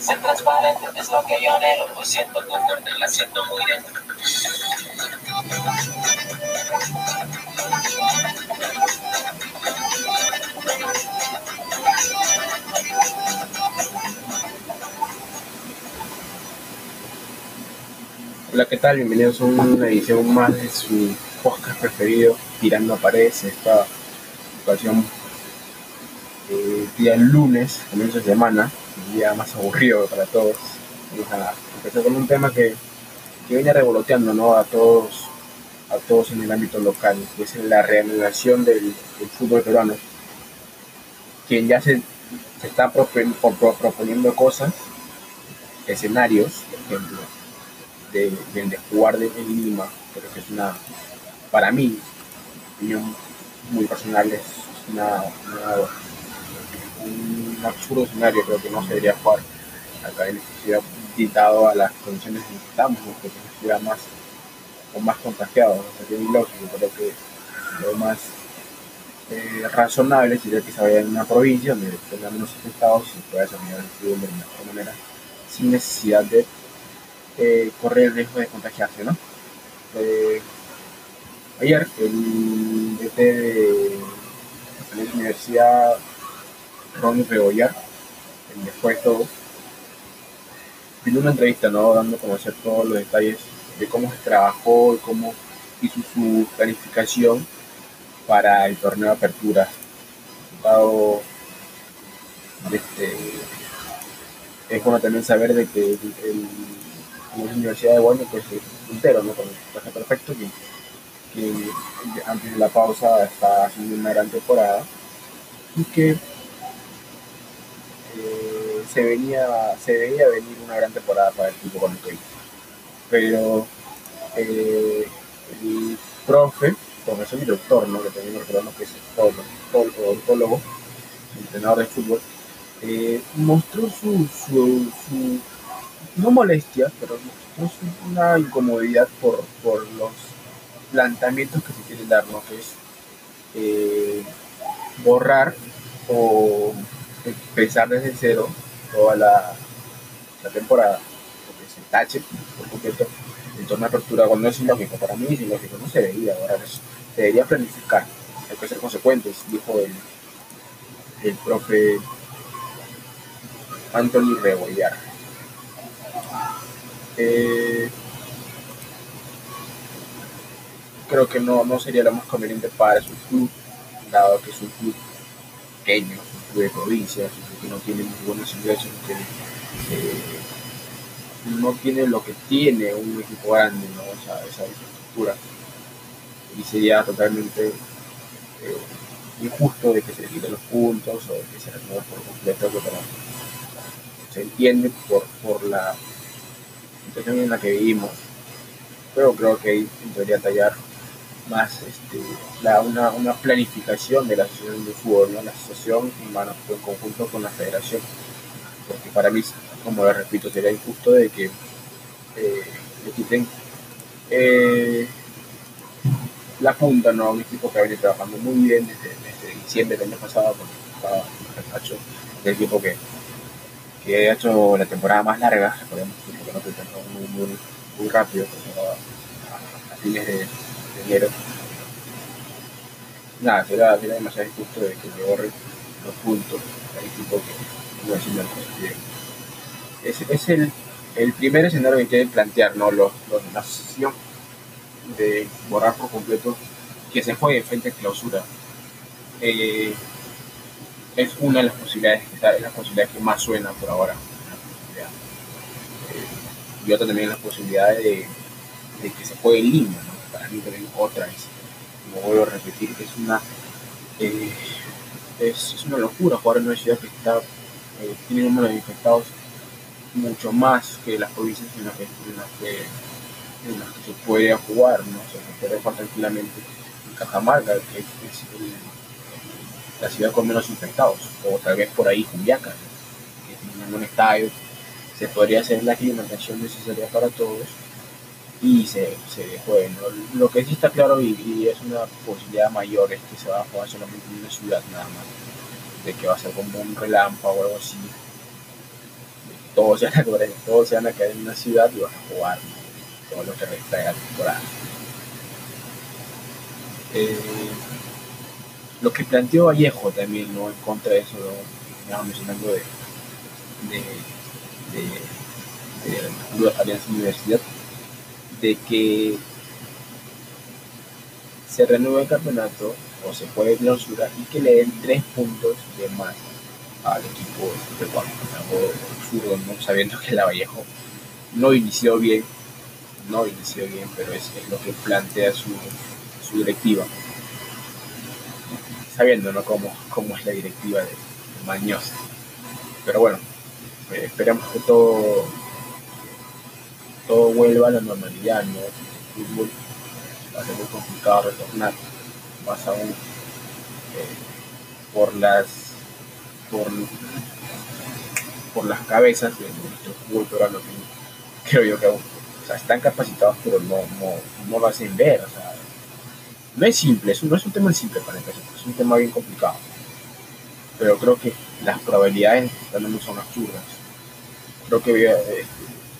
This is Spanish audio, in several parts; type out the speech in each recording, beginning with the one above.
Ser transparente es lo que yo anhelo, pues siento tu muerte, la siento muy dentro. Hola, ¿qué tal? Bienvenidos a una edición más de su podcast preferido, Tirando a Paredes. Esta ocasión, eh, día lunes, comienzo de semana, día más aburrido para todos. Vamos a empezar con un tema que, que viene revoloteando ¿no? a todos a todos en el ámbito local, que es la reanudación del, fútbol peruano, quien ya se, se está proponiendo cosas, escenarios, por ejemplo, de, del de jugar de, en Lima, pero que es una, para mí, opinión muy personal, es una- un absurdo escenario, creo que no se debería jugar. Acá en esta ciudad, dictado a las condiciones en que estamos, porque es una ciudad más, o más contagiados, o sea, que es ilógico, creo que lo más eh, razonable sería que se vaya en una provincia donde tenga menos afectados y pueda desarrollar el fútbol de mejor manera, sin necesidad de eh, correr el riesgo de contagiarse, ¿no? Eh, ayer el DT de la Universidad Ronnie Rebollar, el de todo, vino una entrevista, ¿no? Dando a conocer todos los detalles de cómo se trabajó y cómo hizo su planificación para el torneo de apertura. Dado, este, es bueno también saber de que el, la Universidad de Guaño, pues es puntero, ¿no? Con el perfecto, que, que antes de la pausa está haciendo una gran temporada y que se venía se veía venir una gran temporada para el equipo con el que. Pero eh, el profe, profesor y doctor, ¿no? que también recordamos que es odontólogo, entrenador de fútbol, eh, mostró su, su, su- no molestia, pero una incomodidad por, por los planteamientos que se quieren dar, ¿no? que es eh, borrar o empezar desde cero toda la, la temporada, porque se tache por completo el torneo de apertura, cuando es ilógico, para mí es ilógico, no se debería borrar eso, se debería planificar, hay que ser consecuentes, dijo el, el profe Anthony Rebollar. Eh, creo que no, no sería lo más conveniente para su club, dado que es un club pequeño, es un club de provincia, es un club que no tiene muy buenos ingresos, tiene, eh, no tiene lo que tiene un equipo grande, ¿no? esa, esa infraestructura. Y sería totalmente eh, injusto de que se le quiten los puntos o de que se remueva por completo, pero se entiende por, por la situación en la que vivimos, pero creo que ahí debería tallar más este, la, una, una planificación de la asociación de fútbol, ¿no? la asociación bueno, en conjunto con la federación, porque para mí, como les repito, sería injusto de que eh, le quiten eh, la punta ¿no? a un equipo que ha venido trabajando muy bien desde, diciembre del año pasado, porque estaba Cacho, el equipo que, que ha hecho la temporada más larga, recordemos que no terminó muy, muy, muy rápido, a, a fines de, de enero. Nada, será, será demasiado injusto de que le borren los puntos al equipo que no haciendo las bien. Es, es el, el primer escenario que quieren plantear, ¿no? Los, los, la asociación de borrar por completo que se juegue frente a clausura. Eh, es una de las posibilidades, quizá es la posibilidad que más suena por ahora. Eh, y otra también es la posibilidad de, de que se juegue en Lima, ¿no? Otra es, como vuelvo a repetir, es una eh, es, una locura jugar en una ciudad que está eh, tiene número de infectados mucho más que las provincias en las que, en las que, se puede jugar, ¿no? Se puede jugar tranquilamente en Cajamarca, que es, la ciudad con menos infectados, o tal vez por ahí Juliaca, ¿no? que tiene un estadio, se podría hacer la aclimatación necesaria para todos y se, se. ¿no? Lo que sí está claro y, es una posibilidad mayor es que se va a jugar solamente en una ciudad nada más, de que va a ser como un relámpago o algo así, todos se van a quedar, todos se a quedar en una ciudad y van a jugar todo lo que resta de la temporada. Eh, lo que planteó Vallejo también, ¿no? En contra de eso, ¿no? mencionando de, de, de, de Alianza Universidad, de que se renueve el campeonato o se puede clausura y que le den tres puntos de más al equipo de Zurdo, ¿no? sabiendo que la Vallejo no inició bien, no inició bien, pero es, lo que plantea su, su directiva sabiendo ¿no? cómo, cómo es la directiva de, Mañosa. Pero bueno, eh, esperamos que todo, todo vuelva a la normalidad, ¿no? El fútbol va a ser muy complicado retornar, más aún eh, por las por, por las cabezas de nuestro fútbol peruano que creo yo que aún, o sea, están capacitados pero no, no, no lo hacen ver, o sea, no es simple, no es un tema simple para empezar, es un tema bien complicado. Pero creo que las probabilidades también no son absurdas. Creo que eh,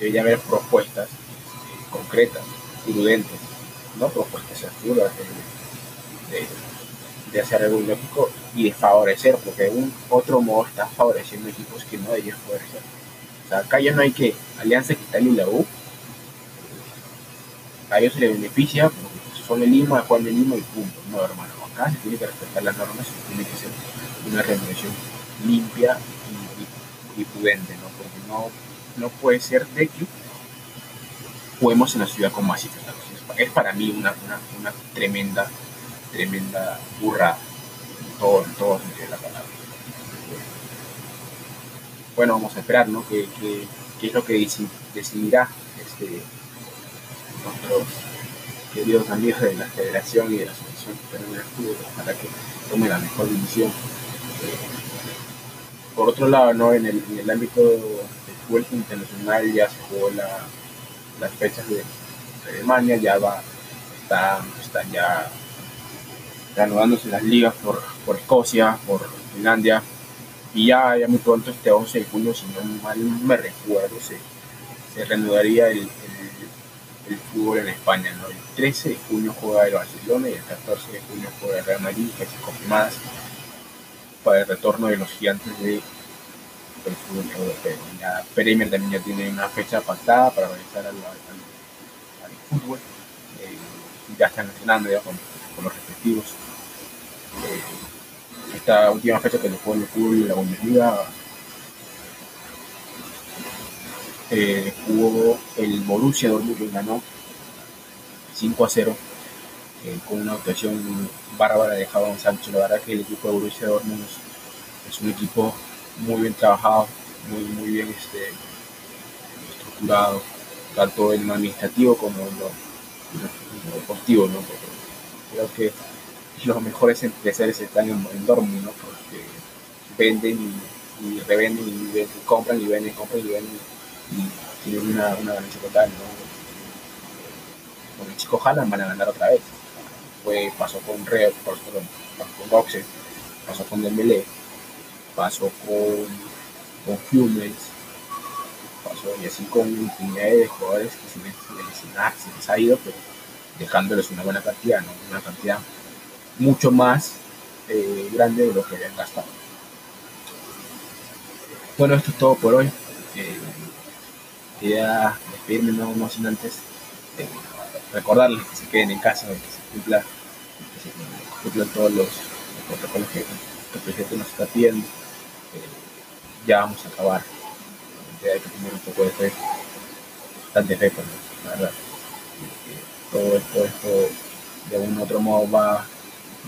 debería haber propuestas eh, concretas, prudentes, no propuestas absurdas de, de, hacer algo lógico y de favorecer, porque de un otro modo está favoreciendo equipos que no deberían favorecer. O acá ya no hay que Alianza Cristal y la U, a ellos se les beneficia son el Lima, Juan de Lima y punto. No, hermano, acá se tiene que respetar las normas y tiene que ser una remuneración limpia y, prudente, ¿no? Porque no, no puede ser de que juguemos en la ciudad con más Es para mí una, una, una tremenda, tremenda burra en todo, todo sentido de la palabra. Bueno, vamos a esperar, ¿no? ¿Qué, es lo que decidirá este, nuestros queridos amigos de la federación y de la asociación para que tome la mejor división. Eh, por otro lado, ¿no? en, el, en el ámbito fútbol internacional ya se jugó la, las fechas de, Alemania, ya va, está, están ya reanudándose las ligas por, por Escocia, por Finlandia, y ya, ya muy pronto, este 11 de junio, si no mal me recuerdo, se, se reanudaría el, el fútbol en España. El 13 de junio juega el Barcelona y el 14 de junio juega el Real Madrid, se confirmadas para el retorno de los gigantes de del fútbol europeo. La Premier también ya tiene una fecha pactada para regresar al, fútbol. Eh, ya están entrenando ya con, los respectivos. Eh, esta última fecha que le fue el fútbol y la Bundesliga eh, jugó el Borussia Dortmund que ganó 5 a 0 eh, con una actuación bárbara de Jadon Sancho. La verdad que el equipo de Borussia Dortmund es, un equipo muy bien trabajado, muy, muy bien este, estructurado, tanto en lo administrativo como en lo, deportivo. ¿no? creo que los mejores empresarios están en, Dortmund, ¿no? porque venden y, revenden y, compran y venden, compran y venden y tienen una, una ganancia total, ¿no? Con el chico van a ganar otra vez. Fue, pasó con Red, pasó con, pasó con pasó con Dembélé, pasó con, con Hummels, pasó y así con infinidad de jugadores que se les, se les, ha ido, pero dejándoles una buena cantidad, ¿no? Una cantidad mucho más eh, grande de lo que habían gastado. Bueno, esto es todo por hoy. Eh, quería despedirme no, sin antes eh, recordarles que se queden en casa, que se cumpla, que cumplan todos los, protocolos que, el presidente nos está pidiendo. Eh, ya vamos a acabar. hay que tener un poco de fe, bastante fe, pues, la verdad. todo esto, de un u otro modo va,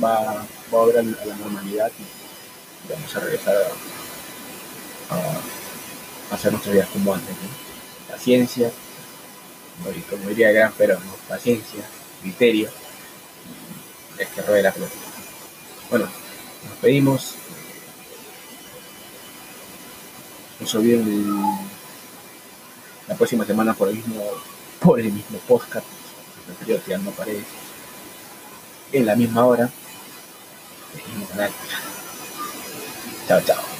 va, va a volver a la normalidad y vamos a regresar a, hacer nuestras vidas como antes paciencia, como diría Gran pero paciencia, criterio, es que ruede la pelota. Bueno, nos pedimos. No se olviden la próxima semana por el mismo, por el mismo podcast, anterior tirando paredes, en la misma hora, el mismo canal. Chao, chao.